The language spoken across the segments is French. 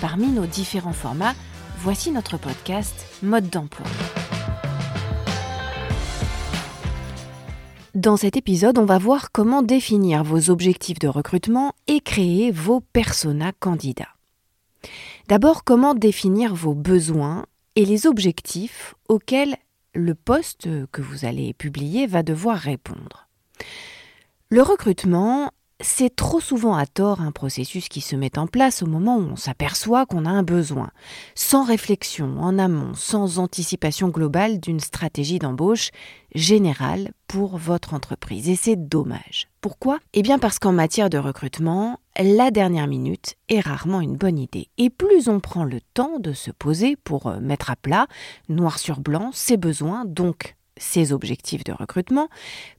Parmi nos différents formats, voici notre podcast Mode d'emploi. Dans cet épisode, on va voir comment définir vos objectifs de recrutement et créer vos personas candidats. D'abord, comment définir vos besoins et les objectifs auxquels le poste que vous allez publier va devoir répondre. Le recrutement c'est trop souvent à tort un processus qui se met en place au moment où on s'aperçoit qu'on a un besoin, sans réflexion en amont, sans anticipation globale d'une stratégie d'embauche générale pour votre entreprise. Et c'est dommage. Pourquoi? Eh bien parce qu'en matière de recrutement, la dernière minute est rarement une bonne idée. Et plus on prend le temps de se poser pour euh, mettre à plat, noir sur blanc, ses besoins, donc ses objectifs de recrutement,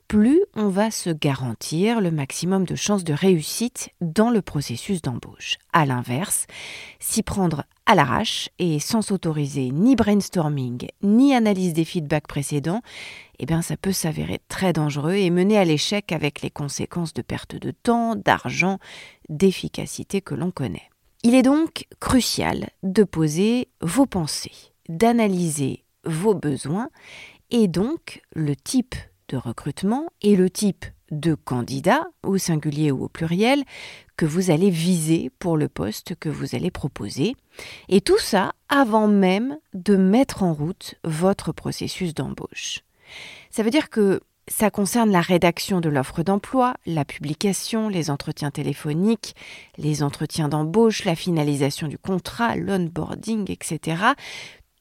plus on va se garantir le maximum de chances de réussite dans le processus d'embauche. A l'inverse, s'y prendre à l'arrache et sans s'autoriser ni brainstorming ni analyse des feedbacks précédents, eh bien ça peut s'avérer très dangereux et mener à l'échec avec les conséquences de perte de temps, d'argent, d'efficacité que l'on connaît. Il est donc crucial de poser vos pensées, d'analyser vos besoins et donc le type de recrutement et le type de candidat, au singulier ou au pluriel, que vous allez viser pour le poste que vous allez proposer. Et tout ça avant même de mettre en route votre processus d'embauche. Ça veut dire que ça concerne la rédaction de l'offre d'emploi, la publication, les entretiens téléphoniques, les entretiens d'embauche, la finalisation du contrat, l'onboarding, etc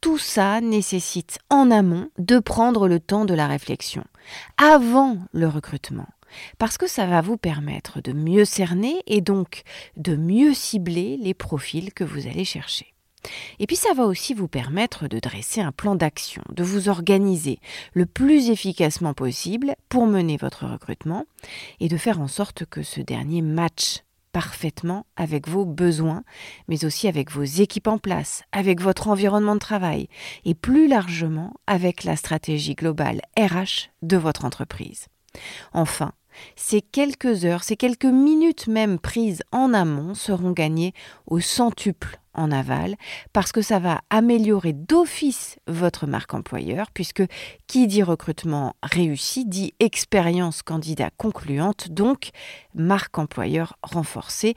tout ça nécessite en amont de prendre le temps de la réflexion, avant le recrutement, parce que ça va vous permettre de mieux cerner et donc de mieux cibler les profils que vous allez chercher. Et puis ça va aussi vous permettre de dresser un plan d'action, de vous organiser le plus efficacement possible pour mener votre recrutement et de faire en sorte que ce dernier match parfaitement avec vos besoins, mais aussi avec vos équipes en place, avec votre environnement de travail et plus largement avec la stratégie globale RH de votre entreprise. Enfin, ces quelques heures, ces quelques minutes même prises en amont seront gagnées au centuple en aval parce que ça va améliorer d'office votre marque employeur puisque qui dit recrutement réussi dit expérience candidat concluante donc marque employeur renforcée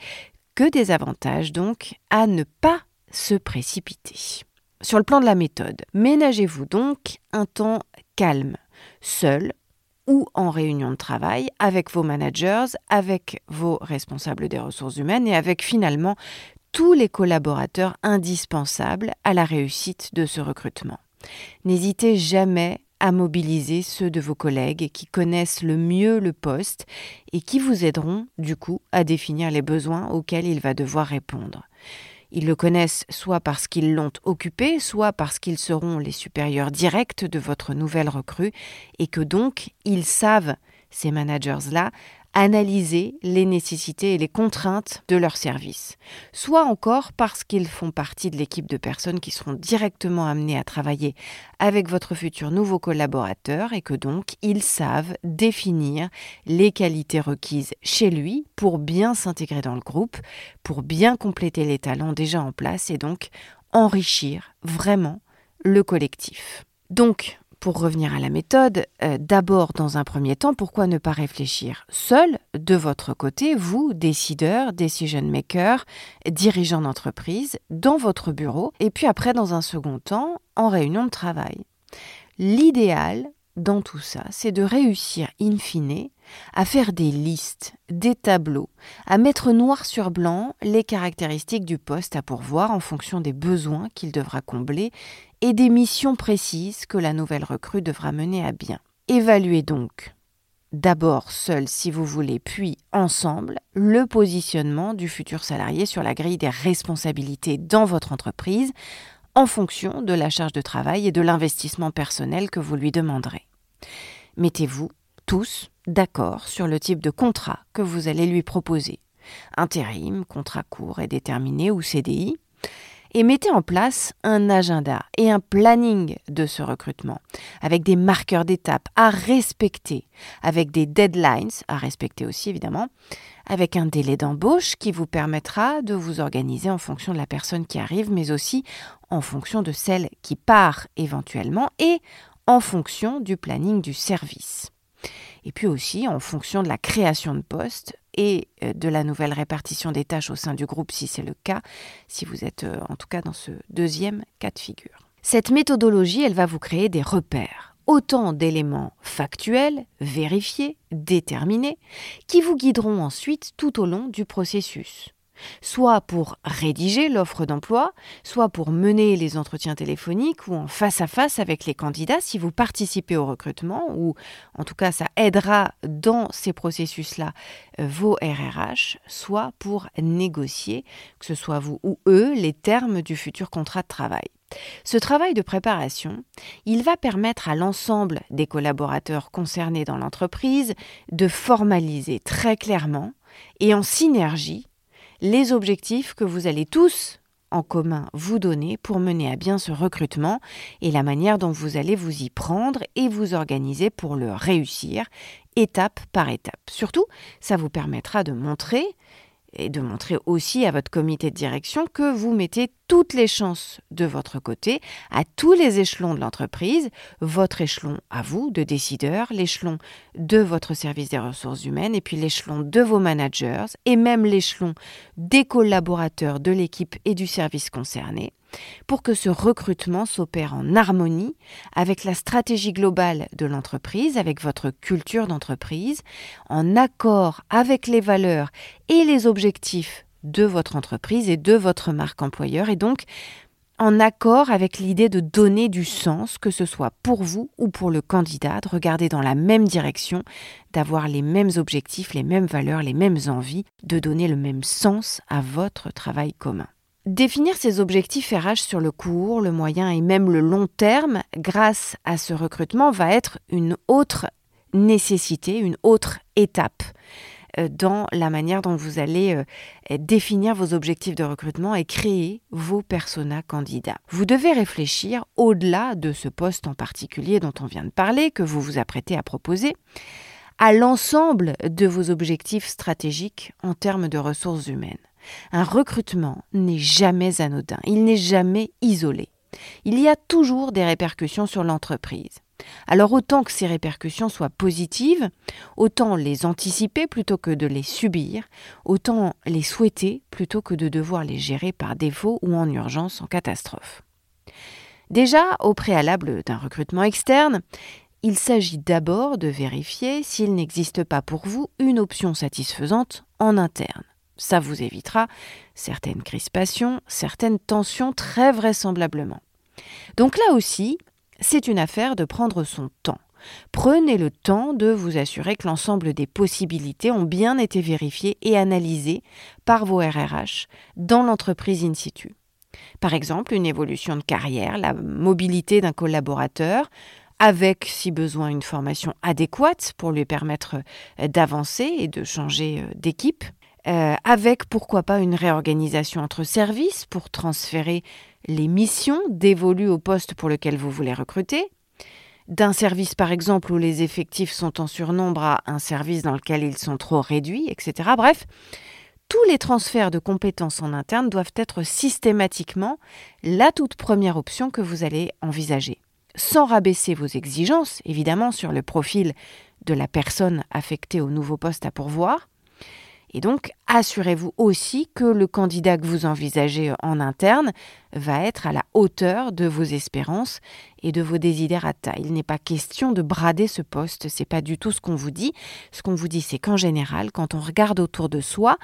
que des avantages donc à ne pas se précipiter. Sur le plan de la méthode, ménagez-vous donc un temps calme, seul ou en réunion de travail avec vos managers, avec vos responsables des ressources humaines et avec finalement tous les collaborateurs indispensables à la réussite de ce recrutement. N'hésitez jamais à mobiliser ceux de vos collègues qui connaissent le mieux le poste et qui vous aideront du coup à définir les besoins auxquels il va devoir répondre. Ils le connaissent soit parce qu'ils l'ont occupé, soit parce qu'ils seront les supérieurs directs de votre nouvelle recrue et que donc ils savent, ces managers-là, analyser les nécessités et les contraintes de leur service, soit encore parce qu'ils font partie de l'équipe de personnes qui seront directement amenées à travailler avec votre futur nouveau collaborateur et que donc ils savent définir les qualités requises chez lui pour bien s'intégrer dans le groupe, pour bien compléter les talents déjà en place et donc enrichir vraiment le collectif. Donc, pour revenir à la méthode, euh, d'abord, dans un premier temps, pourquoi ne pas réfléchir seul, de votre côté, vous, décideur, decision maker, dirigeant d'entreprise, dans votre bureau, et puis après, dans un second temps, en réunion de travail. L'idéal dans tout ça, c'est de réussir in fine à faire des listes, des tableaux, à mettre noir sur blanc les caractéristiques du poste à pourvoir en fonction des besoins qu'il devra combler et des missions précises que la nouvelle recrue devra mener à bien. Évaluez donc d'abord seul si vous voulez, puis ensemble, le positionnement du futur salarié sur la grille des responsabilités dans votre entreprise en fonction de la charge de travail et de l'investissement personnel que vous lui demanderez. Mettez-vous tous d'accord sur le type de contrat que vous allez lui proposer. Intérim, contrat court et déterminé ou CDI, et mettez en place un agenda et un planning de ce recrutement, avec des marqueurs d'étapes à respecter, avec des deadlines à respecter aussi évidemment, avec un délai d'embauche qui vous permettra de vous organiser en fonction de la personne qui arrive, mais aussi en fonction de celle qui part éventuellement et en fonction du planning du service. Et puis aussi en fonction de la création de postes et euh, de la nouvelle répartition des tâches au sein du groupe si c'est le cas, si vous êtes euh, en tout cas dans ce deuxième cas de figure. Cette méthodologie, elle va vous créer des repères, autant d'éléments factuels, vérifiés, déterminés, qui vous guideront ensuite tout au long du processus soit pour rédiger l'offre d'emploi, soit pour mener les entretiens téléphoniques ou en face à face avec les candidats si vous participez au recrutement, ou en tout cas ça aidera dans ces processus-là euh, vos RRH, soit pour négocier, que ce soit vous ou eux, les termes du futur contrat de travail. Ce travail de préparation, il va permettre à l'ensemble des collaborateurs concernés dans l'entreprise de formaliser très clairement et en synergie les objectifs que vous allez tous en commun vous donner pour mener à bien ce recrutement et la manière dont vous allez vous y prendre et vous organiser pour le réussir étape par étape. Surtout, ça vous permettra de montrer et de montrer aussi à votre comité de direction que vous mettez toutes les chances de votre côté à tous les échelons de l'entreprise, votre échelon à vous de décideur, l'échelon de votre service des ressources humaines et puis l'échelon de vos managers et même l'échelon des collaborateurs de l'équipe et du service concerné pour que ce recrutement s'opère en harmonie avec la stratégie globale de l'entreprise, avec votre culture d'entreprise, en accord avec les valeurs et les objectifs de votre entreprise et de votre marque employeur, et donc en accord avec l'idée de donner du sens, que ce soit pour vous ou pour le candidat, de regarder dans la même direction, d'avoir les mêmes objectifs, les mêmes valeurs, les mêmes envies, de donner le même sens à votre travail commun. Définir ses objectifs RH sur le court, le moyen et même le long terme grâce à ce recrutement va être une autre nécessité, une autre étape euh, dans la manière dont vous allez euh, définir vos objectifs de recrutement et créer vos personas candidats. Vous devez réfléchir au-delà de ce poste en particulier dont on vient de parler, que vous vous apprêtez à proposer, à l'ensemble de vos objectifs stratégiques en termes de ressources humaines. Un recrutement n'est jamais anodin, il n'est jamais isolé. Il y a toujours des répercussions sur l'entreprise. Alors autant que ces répercussions soient positives, autant les anticiper plutôt que de les subir, autant les souhaiter plutôt que de devoir les gérer par défaut ou en urgence en catastrophe. Déjà, au préalable d'un recrutement externe, il s'agit d'abord de vérifier s'il n'existe pas pour vous une option satisfaisante en interne. Ça vous évitera certaines crispations, certaines tensions très vraisemblablement. Donc là aussi, c'est une affaire de prendre son temps. Prenez le temps de vous assurer que l'ensemble des possibilités ont bien été vérifiées et analysées par vos RRH dans l'entreprise in situ. Par exemple, une évolution de carrière, la mobilité d'un collaborateur, avec, si besoin, une formation adéquate pour lui permettre d'avancer et de changer d'équipe. Euh, avec pourquoi pas une réorganisation entre services pour transférer les missions dévolues au poste pour lequel vous voulez recruter, d'un service par exemple où les effectifs sont en surnombre à un service dans lequel ils sont trop réduits, etc. Bref, tous les transferts de compétences en interne doivent être systématiquement la toute première option que vous allez envisager, sans rabaisser vos exigences, évidemment, sur le profil de la personne affectée au nouveau poste à pourvoir, et donc, assurez-vous aussi que le candidat que vous envisagez en interne va être à la hauteur de vos espérances et de vos desiderata. Il n'est pas question de brader ce poste, c'est pas du tout ce qu'on vous dit. Ce qu'on vous dit, c'est qu'en général, quand on regarde autour de soi,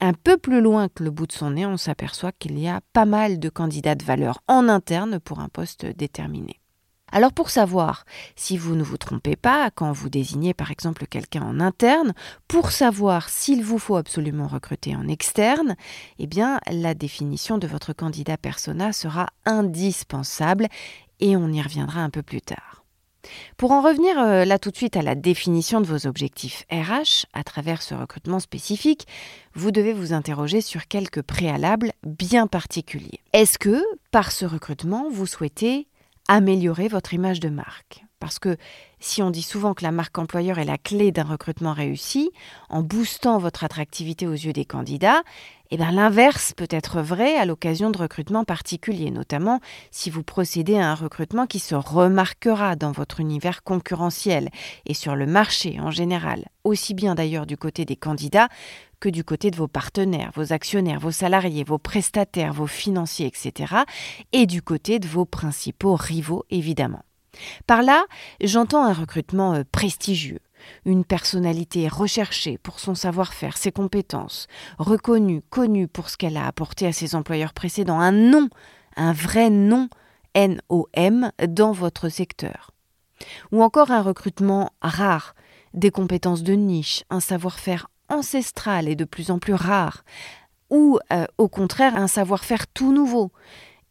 un peu plus loin que le bout de son nez, on s'aperçoit qu'il y a pas mal de candidats de valeur en interne pour un poste déterminé. Alors pour savoir si vous ne vous trompez pas quand vous désignez par exemple quelqu'un en interne, pour savoir s'il vous faut absolument recruter en externe, eh bien la définition de votre candidat persona sera indispensable et on y reviendra un peu plus tard. Pour en revenir euh, là tout de suite à la définition de vos objectifs RH à travers ce recrutement spécifique, vous devez vous interroger sur quelques préalables bien particuliers. Est-ce que par ce recrutement, vous souhaitez améliorer votre image de marque. Parce que si on dit souvent que la marque employeur est la clé d'un recrutement réussi, en boostant votre attractivité aux yeux des candidats, eh bien l'inverse peut être vrai à l'occasion de recrutements particuliers, notamment si vous procédez à un recrutement qui se remarquera dans votre univers concurrentiel et sur le marché en général, aussi bien d'ailleurs du côté des candidats que du côté de vos partenaires, vos actionnaires, vos salariés, vos prestataires, vos financiers, etc., et du côté de vos principaux rivaux, évidemment. Par là, j'entends un recrutement euh, prestigieux, une personnalité recherchée pour son savoir-faire, ses compétences, reconnue, connue pour ce qu'elle a apporté à ses employeurs précédents, un nom, un vrai nom NOM dans votre secteur. Ou encore un recrutement rare, des compétences de niche, un savoir-faire ancestral et de plus en plus rare, ou euh, au contraire un savoir-faire tout nouveau,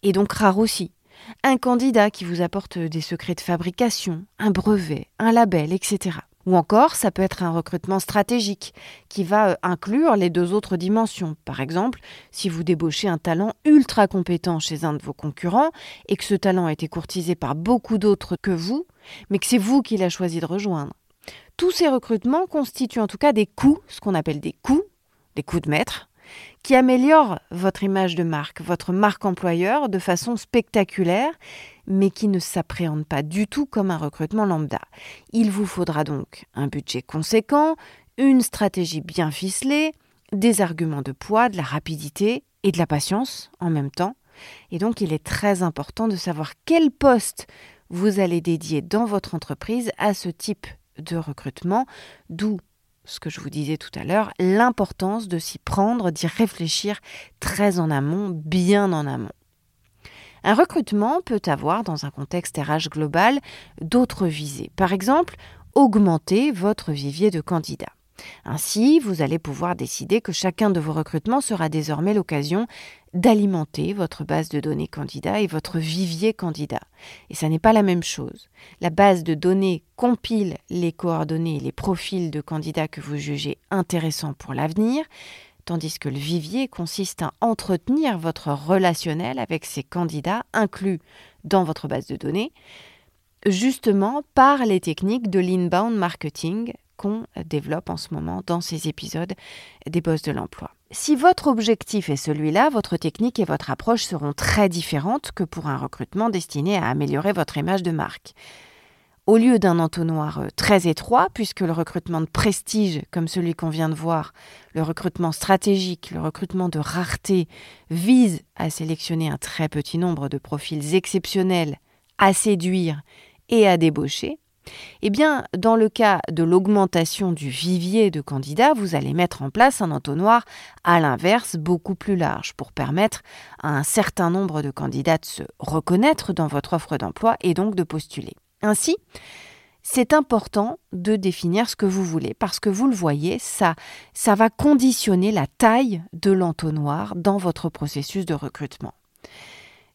et donc rare aussi. Un candidat qui vous apporte des secrets de fabrication, un brevet, un label, etc. Ou encore, ça peut être un recrutement stratégique qui va euh, inclure les deux autres dimensions. Par exemple, si vous débauchez un talent ultra compétent chez un de vos concurrents et que ce talent a été courtisé par beaucoup d'autres que vous, mais que c'est vous qui l'a choisi de rejoindre. Tous ces recrutements constituent en tout cas des coûts, ce qu'on appelle des coûts, des coûts de maître, qui améliorent votre image de marque, votre marque employeur de façon spectaculaire, mais qui ne s'appréhendent pas du tout comme un recrutement lambda. Il vous faudra donc un budget conséquent, une stratégie bien ficelée, des arguments de poids, de la rapidité et de la patience en même temps. Et donc il est très important de savoir quel poste vous allez dédier dans votre entreprise à ce type de recrutement, d'où ce que je vous disais tout à l'heure, l'importance de s'y prendre, d'y réfléchir très en amont, bien en amont. Un recrutement peut avoir, dans un contexte RH global, d'autres visées. Par exemple, augmenter votre vivier de candidats. Ainsi, vous allez pouvoir décider que chacun de vos recrutements sera désormais l'occasion d'alimenter votre base de données candidat et votre vivier candidat. Et ça n'est pas la même chose. La base de données compile les coordonnées et les profils de candidats que vous jugez intéressants pour l'avenir, tandis que le vivier consiste à entretenir votre relationnel avec ces candidats inclus dans votre base de données, justement par les techniques de l'inbound marketing qu'on développe en ce moment dans ces épisodes des boss de l'emploi. Si votre objectif est celui-là, votre technique et votre approche seront très différentes que pour un recrutement destiné à améliorer votre image de marque. Au lieu d'un entonnoir euh, très étroit, puisque le recrutement de prestige, comme celui qu'on vient de voir, le recrutement stratégique, le recrutement de rareté, vise à sélectionner un très petit nombre de profils exceptionnels, à séduire et à débaucher, eh bien, dans le cas de l'augmentation du vivier de candidats, vous allez mettre en place un entonnoir à l'inverse beaucoup plus large pour permettre à un certain nombre de candidats de se reconnaître dans votre offre d'emploi et donc de postuler. Ainsi, c'est important de définir ce que vous voulez parce que vous le voyez, ça, ça va conditionner la taille de l'entonnoir dans votre processus de recrutement.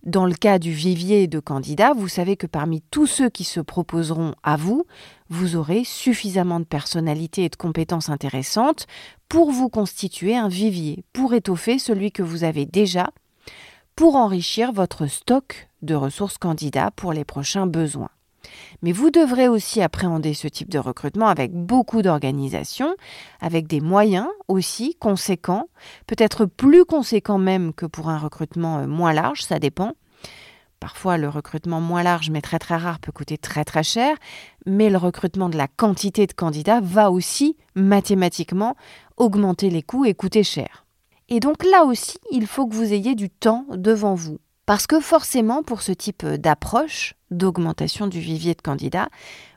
Dans le cas du vivier de candidats, vous savez que parmi tous ceux qui se proposeront à vous, vous aurez suffisamment de personnalités et de compétences intéressantes pour vous constituer un vivier, pour étoffer celui que vous avez déjà, pour enrichir votre stock de ressources candidats pour les prochains besoins. Mais vous devrez aussi appréhender ce type de recrutement avec beaucoup d'organisation, avec des moyens aussi conséquents, peut-être plus conséquents même que pour un recrutement euh, moins large, ça dépend. Parfois, le recrutement moins large mais très très rare peut coûter très très cher, mais le recrutement de la quantité de candidats va aussi mathématiquement augmenter les coûts et coûter cher. Et donc là aussi, il faut que vous ayez du temps devant vous. Parce que forcément, pour ce type d'approche d'augmentation du vivier de candidats,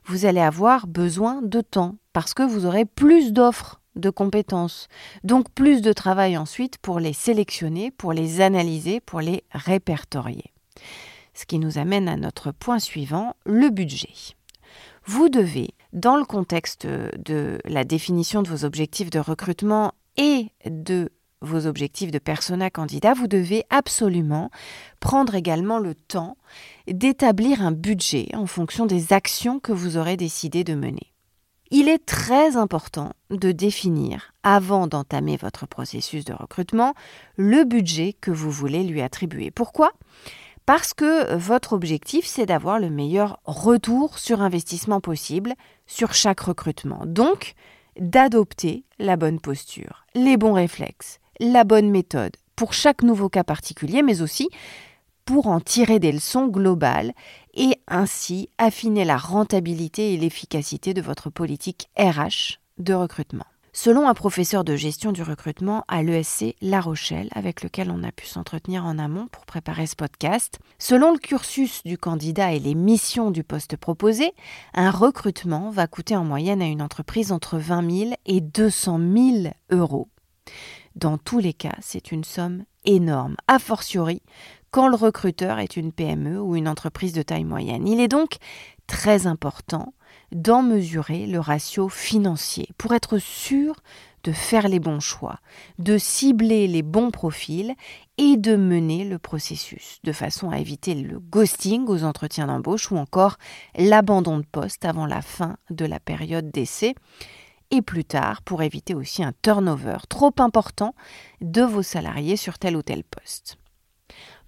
vous allez avoir besoin de temps, parce que vous aurez plus d'offres de compétences, donc plus de travail ensuite pour les sélectionner, pour les analyser, pour les répertorier. Ce qui nous amène à notre point suivant, le budget. Vous devez, dans le contexte de la définition de vos objectifs de recrutement et de vos objectifs de persona candidat, vous devez absolument prendre également le temps d'établir un budget en fonction des actions que vous aurez décidé de mener. Il est très important de définir, avant d'entamer votre processus de recrutement, le budget que vous voulez lui attribuer. Pourquoi? Parce que votre objectif, c'est d'avoir le meilleur retour sur investissement possible sur chaque recrutement. Donc, d'adopter la bonne posture, les bons réflexes, la bonne méthode pour chaque nouveau cas particulier, mais aussi pour en tirer des leçons globales et ainsi affiner la rentabilité et l'efficacité de votre politique RH de recrutement. Selon un professeur de gestion du recrutement à l'ESC La Rochelle, avec lequel on a pu s'entretenir en amont pour préparer ce podcast, selon le cursus du candidat et les missions du poste proposé, un recrutement va coûter en moyenne à une entreprise entre 20 000 et 200 000 euros. Dans tous les cas, c'est une somme énorme, a fortiori quand le recruteur est une PME ou une entreprise de taille moyenne. Il est donc très important d'en mesurer le ratio financier pour être sûr de faire les bons choix, de cibler les bons profils et de mener le processus de façon à éviter le ghosting aux entretiens d'embauche ou encore l'abandon de poste avant la fin de la période d'essai et plus tard pour éviter aussi un turnover trop important de vos salariés sur tel ou tel poste.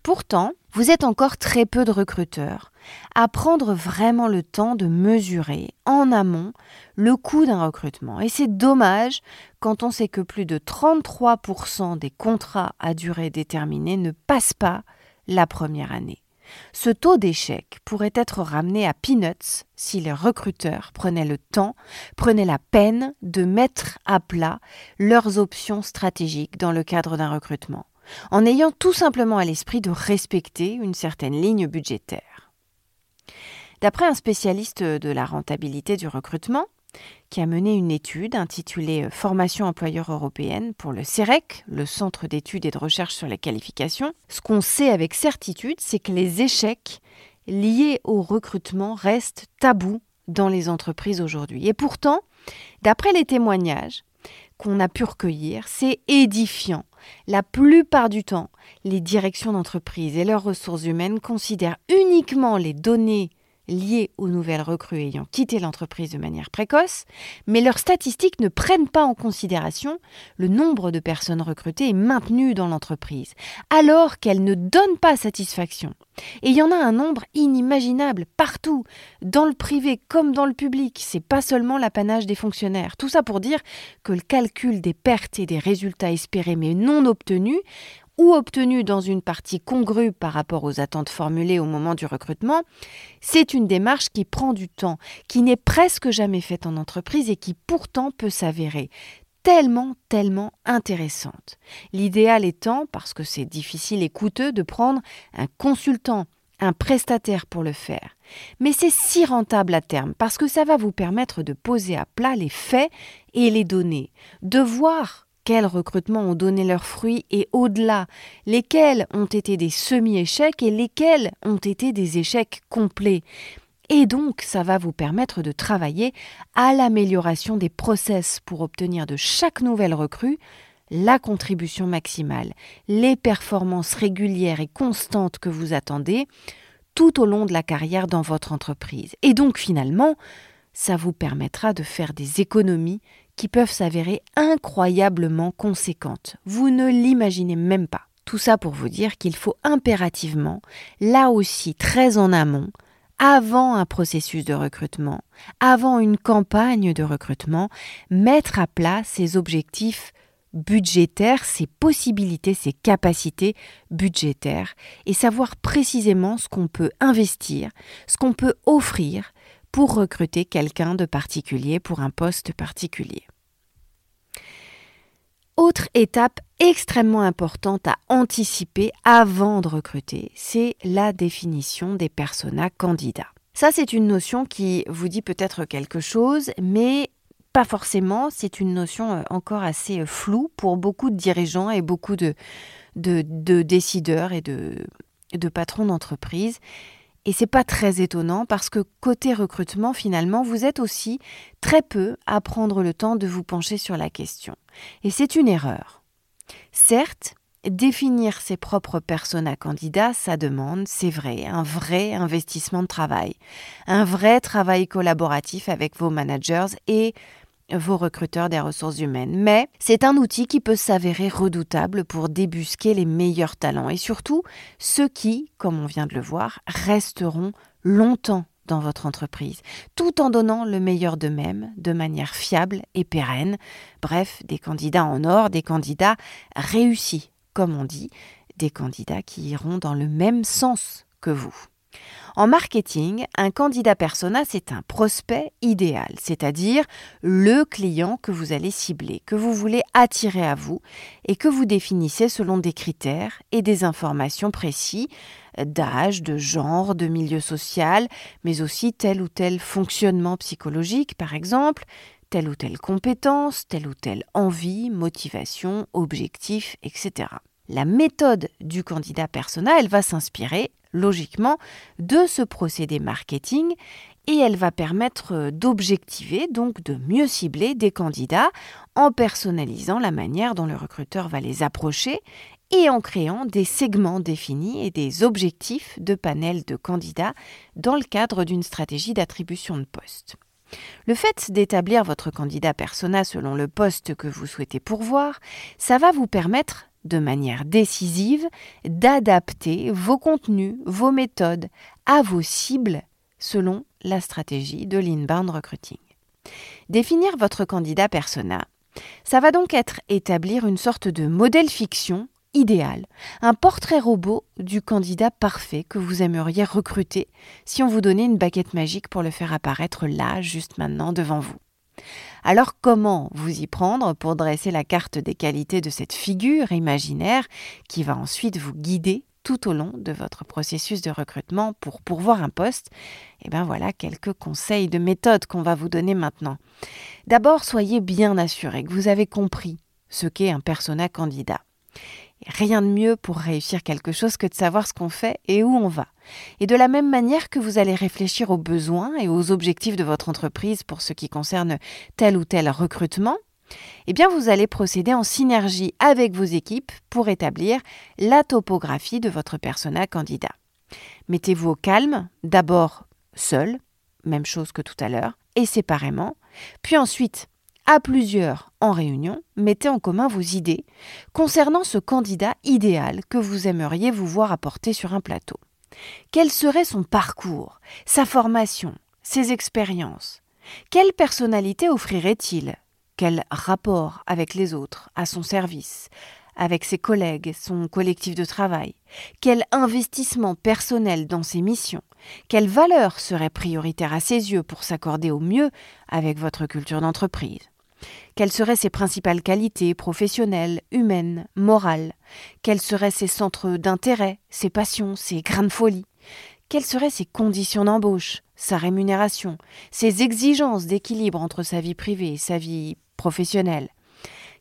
Pourtant, vous êtes encore très peu de recruteurs à prendre vraiment le temps de mesurer en amont le coût d'un recrutement. Et c'est dommage quand on sait que plus de 33% des contrats à durée déterminée ne passent pas la première année. Ce taux d'échec pourrait être ramené à peanuts si les recruteurs prenaient le temps, prenaient la peine de mettre à plat leurs options stratégiques dans le cadre d'un recrutement en ayant tout simplement à l'esprit de respecter une certaine ligne budgétaire. D'après un spécialiste de la rentabilité du recrutement, qui a mené une étude intitulée Formation employeur européenne pour le CEREC, le Centre d'études et de recherche sur les qualifications, ce qu'on sait avec certitude, c'est que les échecs liés au recrutement restent tabous dans les entreprises aujourd'hui. Et pourtant, d'après les témoignages qu'on a pu recueillir, c'est édifiant la plupart du temps, les directions d'entreprise et leurs ressources humaines considèrent uniquement les données liées aux nouvelles recrues ayant quitté l'entreprise de manière précoce, mais leurs statistiques ne prennent pas en considération le nombre de personnes recrutées et maintenues dans l'entreprise, alors qu'elles ne donnent pas satisfaction. Et il y en a un nombre inimaginable partout, dans le privé comme dans le public. C'est pas seulement l'apanage des fonctionnaires. Tout ça pour dire que le calcul des pertes et des résultats espérés mais non obtenus ou obtenus dans une partie congrue par rapport aux attentes formulées au moment du recrutement, c'est une démarche qui prend du temps, qui n'est presque jamais faite en entreprise et qui pourtant peut s'avérer tellement, tellement intéressante. L'idéal étant, parce que c'est difficile et coûteux, de prendre un consultant, un prestataire pour le faire. Mais c'est si rentable à terme parce que ça va vous permettre de poser à plat les faits et les données, de voir quels recrutements ont donné leurs fruits et au-delà, lesquels ont été des semi-échecs et lesquels ont été des échecs complets. Et donc, ça va vous permettre de travailler à l'amélioration des process pour obtenir de chaque nouvelle recrue la contribution maximale, les performances régulières et constantes que vous attendez tout au long de la carrière dans votre entreprise. Et donc, finalement, ça vous permettra de faire des économies qui peuvent s'avérer incroyablement conséquentes. Vous ne l'imaginez même pas. Tout ça pour vous dire qu'il faut impérativement, là aussi très en amont, avant un processus de recrutement, avant une campagne de recrutement, mettre à plat ses objectifs budgétaires, ses possibilités, ses capacités budgétaires et savoir précisément ce qu'on peut investir, ce qu'on peut offrir pour recruter quelqu'un de particulier pour un poste particulier. Autre étape extrêmement importante à anticiper avant de recruter, c'est la définition des personas candidats. Ça, c'est une notion qui vous dit peut-être quelque chose, mais pas forcément. C'est une notion euh, encore assez euh, floue pour beaucoup de dirigeants et beaucoup de, de, de décideurs et de, de patron d'entreprise. Et c'est pas très étonnant parce que côté recrutement, finalement, vous êtes aussi très peu à prendre le temps de vous pencher sur la question. Et c'est une erreur. Certes, définir ses propres personas candidats, ça demande, c'est vrai, un vrai investissement de travail, un vrai travail collaboratif avec vos managers et vos recruteurs des ressources humaines. Mais c'est un outil qui peut s'avérer redoutable pour débusquer les meilleurs talents et surtout ceux qui, comme on vient de le voir, resteront longtemps dans votre entreprise, tout en donnant le meilleur d'eux-mêmes de manière fiable et pérenne. Bref, des candidats en or, des candidats réussis, comme on dit, des candidats qui iront dans le même sens que vous. En marketing, un candidat persona, c'est un prospect idéal, c'est-à-dire le client que vous allez cibler, que vous voulez attirer à vous et que vous définissez selon des critères et des informations précis d'âge, de genre, de milieu social, mais aussi tel ou tel fonctionnement psychologique, par exemple, telle ou telle compétence, telle ou telle envie, motivation, objectif, etc. La méthode du candidat persona, elle va s'inspirer logiquement de ce procédé marketing et elle va permettre d'objectiver, donc de mieux cibler des candidats en personnalisant la manière dont le recruteur va les approcher et en créant des segments définis et des objectifs de panel de candidats dans le cadre d'une stratégie d'attribution de poste. Le fait d'établir votre candidat persona selon le poste que vous souhaitez pourvoir, ça va vous permettre de manière décisive d'adapter vos contenus, vos méthodes à vos cibles selon la stratégie de l'inbound recruiting. Définir votre candidat persona, ça va donc être établir une sorte de modèle fiction idéal, un portrait robot du candidat parfait que vous aimeriez recruter si on vous donnait une baguette magique pour le faire apparaître là, juste maintenant, devant vous. Alors comment vous y prendre pour dresser la carte des qualités de cette figure imaginaire qui va ensuite vous guider tout au long de votre processus de recrutement pour pourvoir un poste? Eh bien voilà quelques conseils de méthode qu'on va vous donner maintenant. D'abord, soyez bien assuré que vous avez compris ce qu'est un persona candidat. Rien de mieux pour réussir quelque chose que de savoir ce qu'on fait et où on va. Et de la même manière que vous allez réfléchir aux besoins et aux objectifs de votre entreprise pour ce qui concerne tel ou tel recrutement, eh bien vous allez procéder en synergie avec vos équipes pour établir la topographie de votre persona candidat. Mettez-vous au calme, d'abord seul, même chose que tout à l'heure, et séparément, puis ensuite à plusieurs en réunion, mettez en commun vos idées concernant ce candidat idéal que vous aimeriez vous voir apporter sur un plateau. Quel serait son parcours, sa formation, ses expériences? Quelle personnalité offrirait-il? Quel rapport avec les autres, à son service, avec ses collègues, son collectif de travail? Quel investissement personnel dans ses missions? Quelle valeur serait prioritaire à ses yeux pour s'accorder au mieux avec votre culture d'entreprise? Quelles seraient ses principales qualités professionnelles, humaines, morales? Quels seraient ses centres d'intérêt, ses passions, ses grains de folie? Quelles seraient ses conditions d'embauche, sa rémunération, ses exigences d'équilibre entre sa vie privée et sa vie professionnelle?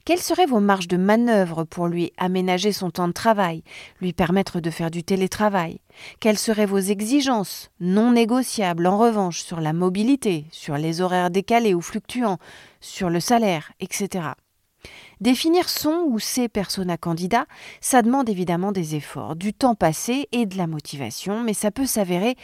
Quelles seraient vos marges de manœuvre pour lui aménager son temps de travail, lui permettre de faire du télétravail? Quelles seraient vos exigences non négociables en revanche sur la mobilité, sur les horaires décalés ou fluctuants, sur le salaire, etc. Définir son ou ses personas candidats, ça demande évidemment des efforts, du temps passé et de la motivation, mais ça peut s'avérer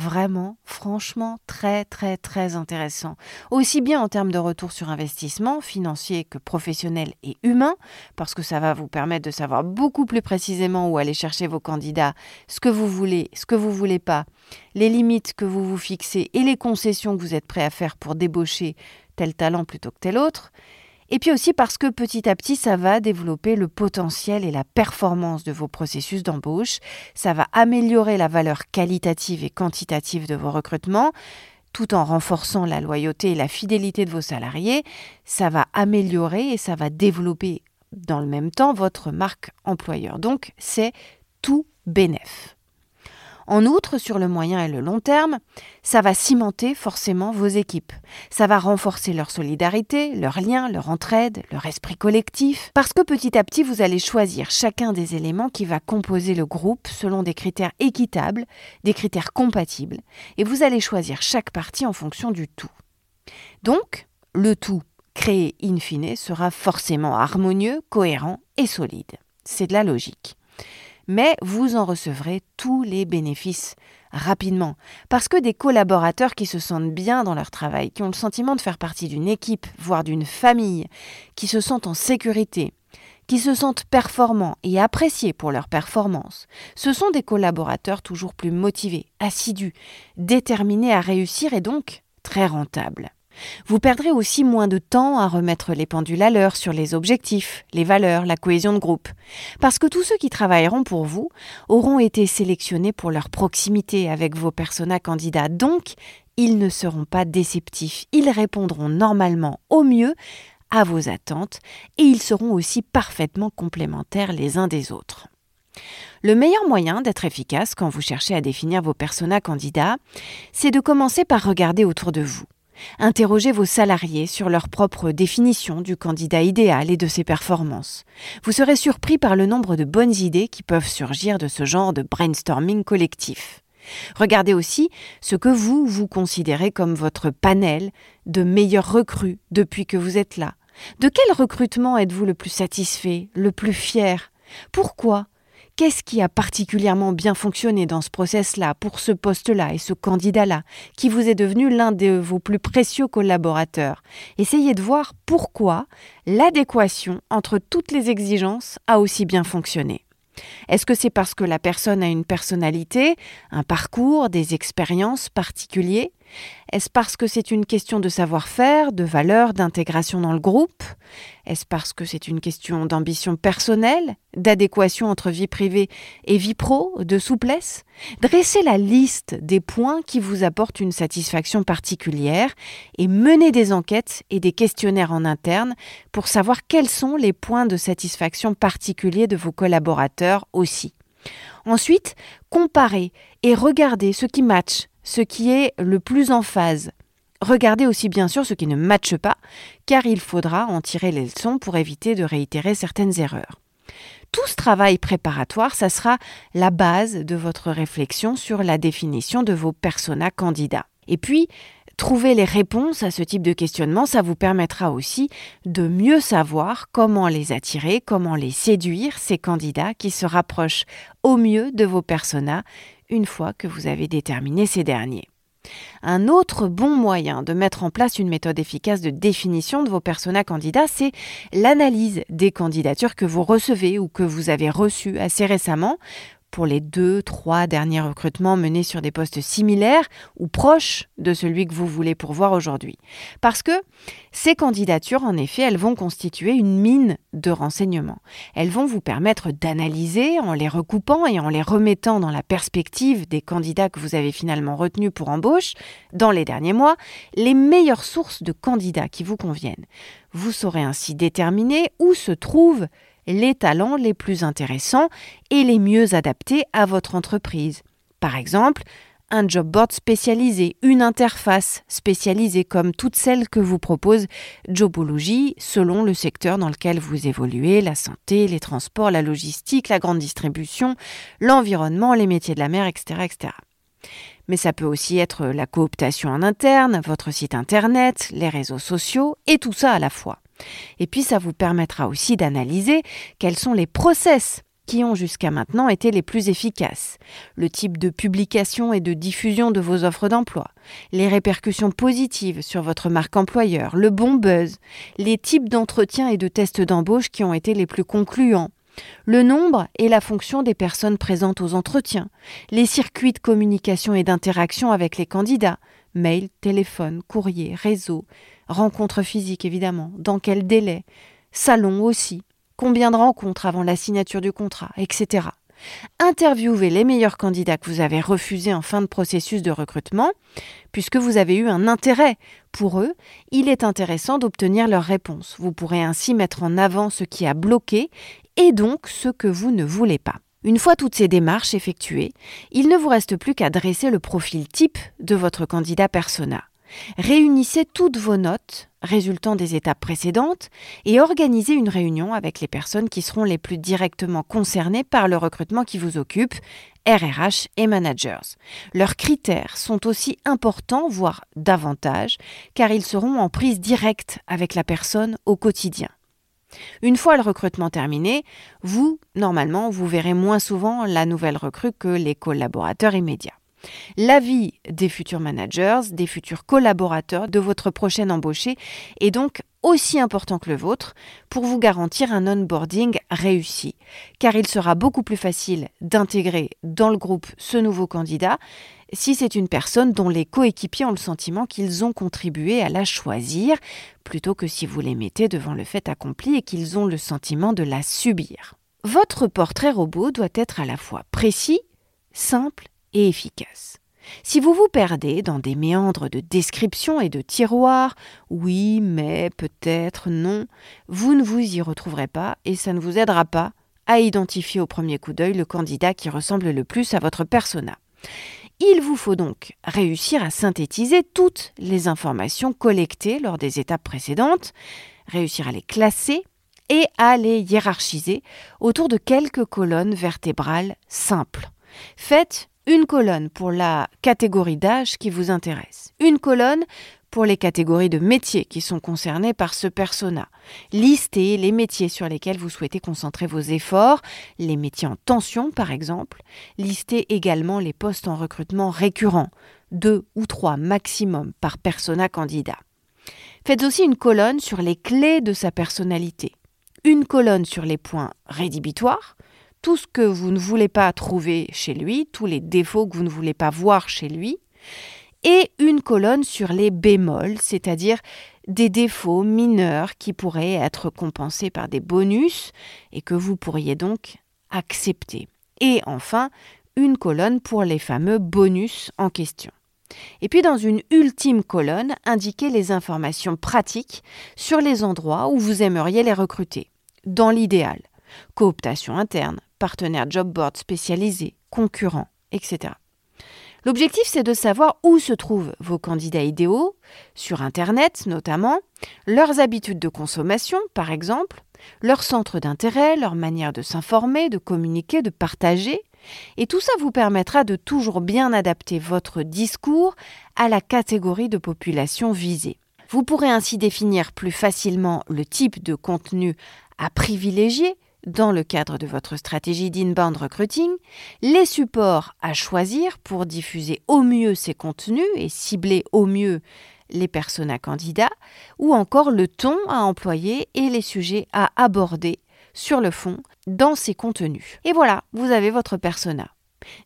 vraiment, franchement, très, très, très intéressant. Aussi bien en termes de retour sur investissement, financier que professionnel et humain, parce que ça va vous permettre de savoir beaucoup plus précisément où aller chercher vos candidats, ce que vous voulez, ce que vous voulez pas, les limites que vous vous fixez et les concessions que vous êtes prêt à faire pour débaucher tel talent plutôt que tel autre. Et puis aussi parce que petit à petit, ça va développer le potentiel et la performance de vos processus d'embauche. Ça va améliorer la valeur qualitative et quantitative de vos recrutements tout en renforçant la loyauté et la fidélité de vos salariés, ça va améliorer et ça va développer dans le même temps votre marque employeur. Donc c'est tout bénéf. En outre, sur le moyen et le long terme, ça va cimenter forcément vos équipes. Ça va renforcer leur solidarité, leur lien, leur entraide, leur esprit collectif, parce que petit à petit, vous allez choisir chacun des éléments qui va composer le groupe selon des critères équitables, des critères compatibles, et vous allez choisir chaque partie en fonction du tout. Donc, le tout créé in fine sera forcément harmonieux, cohérent et solide. C'est de la logique mais vous en recevrez tous les bénéfices rapidement. Parce que des collaborateurs qui se sentent bien dans leur travail, qui ont le sentiment de faire partie d'une équipe, voire d'une famille, qui se sentent en sécurité, qui se sentent performants et appréciés pour leur performance, ce sont des collaborateurs toujours plus motivés, assidus, déterminés à réussir et donc très rentables. Vous perdrez aussi moins de temps à remettre les pendules à l'heure sur les objectifs, les valeurs, la cohésion de groupe. Parce que tous ceux qui travailleront pour vous auront été sélectionnés pour leur proximité avec vos personas candidats. Donc, ils ne seront pas déceptifs. Ils répondront normalement au mieux à vos attentes et ils seront aussi parfaitement complémentaires les uns des autres. Le meilleur moyen d'être efficace quand vous cherchez à définir vos personas candidats, c'est de commencer par regarder autour de vous. Interrogez vos salariés sur leur propre définition du candidat idéal et de ses performances. Vous serez surpris par le nombre de bonnes idées qui peuvent surgir de ce genre de brainstorming collectif. Regardez aussi ce que vous, vous considérez comme votre panel de meilleurs recrues depuis que vous êtes là. De quel recrutement êtes-vous le plus satisfait, le plus fier? Pourquoi? Qu'est-ce qui a particulièrement bien fonctionné dans ce process-là, pour ce poste-là et ce candidat-là, qui vous est devenu l'un de vos plus précieux collaborateurs? Essayez de voir pourquoi l'adéquation entre toutes les exigences a aussi bien fonctionné. Est-ce que c'est parce que la personne a une personnalité, un parcours, des expériences particuliers? Est-ce parce que c'est une question de savoir-faire, de valeur, d'intégration dans le groupe? Est-ce parce que c'est une question d'ambition personnelle, d'adéquation entre vie privée et vie pro, de souplesse? Dressez la liste des points qui vous apportent une satisfaction particulière et menez des enquêtes et des questionnaires en interne pour savoir quels sont les points de satisfaction particuliers de vos collaborateurs aussi. Ensuite, comparez et regardez ce qui match, ce qui est le plus en phase. Regardez aussi bien sûr ce qui ne matche pas, car il faudra en tirer les leçons pour éviter de réitérer certaines erreurs. Tout ce travail préparatoire, ça sera la base de votre réflexion sur la définition de vos personas candidats. Et puis, trouver les réponses à ce type de questionnement, ça vous permettra aussi de mieux savoir comment les attirer, comment les séduire, ces candidats qui se rapprochent au mieux de vos personas une fois que vous avez déterminé ces derniers. Un autre bon moyen de mettre en place une méthode efficace de définition de vos personas candidats, c'est l'analyse des candidatures que vous recevez ou que vous avez reçues assez récemment pour les deux, trois derniers recrutements menés sur des postes similaires ou proches de celui que vous voulez pourvoir aujourd'hui. Parce que ces candidatures, en effet, elles vont constituer une mine de renseignements. Elles vont vous permettre d'analyser en les recoupant et en les remettant dans la perspective des candidats que vous avez finalement retenus pour embauche dans les derniers mois, les meilleures sources de candidats qui vous conviennent. Vous saurez ainsi déterminer où se trouvent les talents les plus intéressants et les mieux adaptés à votre entreprise. Par exemple, un job board spécialisé, une interface spécialisée comme toutes celles que vous propose Jobology selon le secteur dans lequel vous évoluez, la santé, les transports, la logistique, la grande distribution, l'environnement, les métiers de la mer, etc., etc. Mais ça peut aussi être la cooptation en interne, votre site internet, les réseaux sociaux, et tout ça à la fois. Et puis ça vous permettra aussi d'analyser quels sont les process qui ont jusqu'à maintenant été les plus efficaces, le type de publication et de diffusion de vos offres d'emploi, les répercussions positives sur votre marque employeur, le bon buzz, les types d'entretiens et de tests d'embauche qui ont été les plus concluants, le nombre et la fonction des personnes présentes aux entretiens, les circuits de communication et d'interaction avec les candidats, mail, téléphone, courrier, réseau, rencontres physiques évidemment, dans quel délai, salon aussi, combien de rencontres avant la signature du contrat, etc. Interviewez les meilleurs candidats que vous avez refusés en fin de processus de recrutement, puisque vous avez eu un intérêt pour eux, il est intéressant d'obtenir leurs réponses. Vous pourrez ainsi mettre en avant ce qui a bloqué et donc ce que vous ne voulez pas. Une fois toutes ces démarches effectuées, il ne vous reste plus qu'à dresser le profil type de votre candidat persona. Réunissez toutes vos notes résultant des étapes précédentes et organisez une réunion avec les personnes qui seront les plus directement concernées par le recrutement qui vous occupe, RRH et managers. Leurs critères sont aussi importants, voire davantage, car ils seront en prise directe avec la personne au quotidien. Une fois le recrutement terminé, vous, normalement, vous verrez moins souvent la nouvelle recrue que les collaborateurs immédiats. L'avis des futurs managers, des futurs collaborateurs de votre prochaine embauché est donc aussi important que le vôtre pour vous garantir un onboarding réussi, car il sera beaucoup plus facile d'intégrer dans le groupe ce nouveau candidat si c'est une personne dont les coéquipiers ont le sentiment qu'ils ont contribué à la choisir, plutôt que si vous les mettez devant le fait accompli et qu'ils ont le sentiment de la subir. Votre portrait robot doit être à la fois précis, simple et efficace. Si vous vous perdez dans des méandres de description et de tiroirs, oui, mais, peut-être, non, vous ne vous y retrouverez pas et ça ne vous aidera pas à identifier au premier coup d'œil le candidat qui ressemble le plus à votre persona. Il vous faut donc réussir à synthétiser toutes les informations collectées lors des étapes précédentes, réussir à les classer et à les hiérarchiser autour de quelques colonnes vertébrales simples. Faites une colonne pour la catégorie d'âge qui vous intéresse, une colonne pour les catégories de métiers qui sont concernés par ce persona. Listez les métiers sur lesquels vous souhaitez concentrer vos efforts, les métiers en tension par exemple. Listez également les postes en recrutement récurrents, deux ou trois maximum par persona candidat. Faites aussi une colonne sur les clés de sa personnalité, une colonne sur les points rédhibitoires, tout ce que vous ne voulez pas trouver chez lui, tous les défauts que vous ne voulez pas voir chez lui, et une colonne sur les bémols, c'est-à-dire des défauts mineurs qui pourraient être compensés par des bonus et que vous pourriez donc accepter. Et enfin, une colonne pour les fameux bonus en question. Et puis dans une ultime colonne, indiquez les informations pratiques sur les endroits où vous aimeriez les recruter. Dans l'idéal, cooptation interne, partenaires job board spécialisés, concurrents, etc. L'objectif, c'est de savoir où se trouvent vos candidats idéaux, sur Internet notamment, leurs habitudes de consommation, par exemple, leur centre d'intérêt, leur manière de s'informer, de communiquer, de partager. Et tout ça vous permettra de toujours bien adapter votre discours à la catégorie de population visée. Vous pourrez ainsi définir plus facilement le type de contenu à privilégier dans le cadre de votre stratégie d'inbound recruiting, les supports à choisir pour diffuser au mieux ces contenus et cibler au mieux les personnes à candidats, ou encore le ton à employer et les sujets à aborder sur le fond dans ces contenus. Et voilà, vous avez votre persona.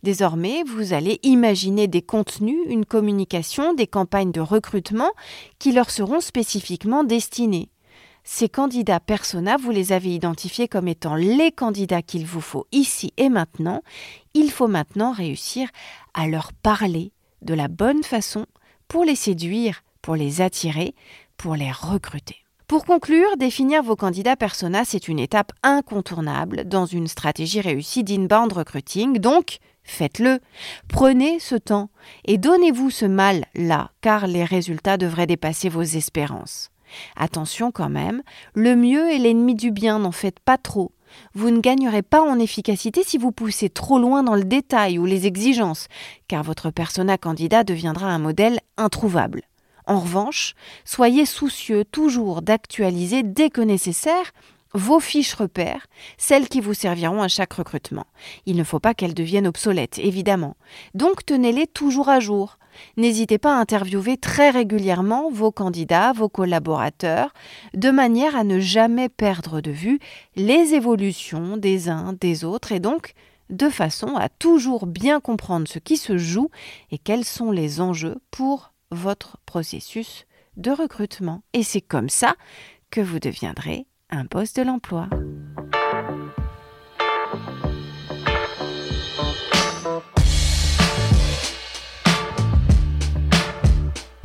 Désormais, vous allez imaginer des contenus, une communication, des campagnes de recrutement qui leur seront spécifiquement destinées. Ces candidats persona, vous les avez identifiés comme étant les candidats qu'il vous faut ici et maintenant. Il faut maintenant réussir à leur parler de la bonne façon pour les séduire, pour les attirer, pour les recruter. Pour conclure, définir vos candidats persona, c'est une étape incontournable dans une stratégie réussie d'inbound recruiting, donc faites-le. Prenez ce temps et donnez-vous ce mal-là, car les résultats devraient dépasser vos espérances. Attention quand même, le mieux est l'ennemi du bien, n'en faites pas trop. Vous ne gagnerez pas en efficacité si vous poussez trop loin dans le détail ou les exigences, car votre persona candidat deviendra un modèle introuvable. En revanche, soyez soucieux toujours d'actualiser dès que nécessaire vos fiches repères, celles qui vous serviront à chaque recrutement. Il ne faut pas qu'elles deviennent obsolètes, évidemment. Donc tenez-les toujours à jour. N'hésitez pas à interviewer très régulièrement vos candidats, vos collaborateurs, de manière à ne jamais perdre de vue les évolutions des uns des autres et donc de façon à toujours bien comprendre ce qui se joue et quels sont les enjeux pour votre processus de recrutement. Et c'est comme ça que vous deviendrez un poste de l'emploi.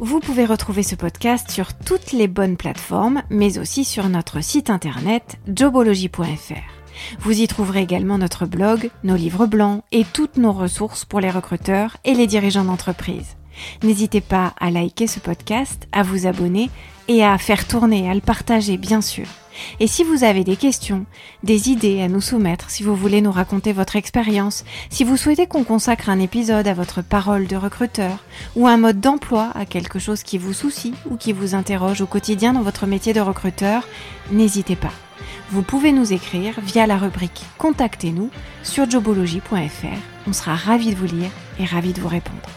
Vous pouvez retrouver ce podcast sur toutes les bonnes plateformes, mais aussi sur notre site internet jobology.fr. Vous y trouverez également notre blog, nos livres blancs et toutes nos ressources pour les recruteurs et les dirigeants d'entreprise. N'hésitez pas à liker ce podcast, à vous abonner et à faire tourner, à le partager bien sûr. Et si vous avez des questions, des idées à nous soumettre, si vous voulez nous raconter votre expérience, si vous souhaitez qu'on consacre un épisode à votre parole de recruteur ou un mode d'emploi à quelque chose qui vous soucie ou qui vous interroge au quotidien dans votre métier de recruteur, n'hésitez pas. Vous pouvez nous écrire via la rubrique Contactez-nous sur jobology.fr. On sera ravis de vous lire et ravis de vous répondre.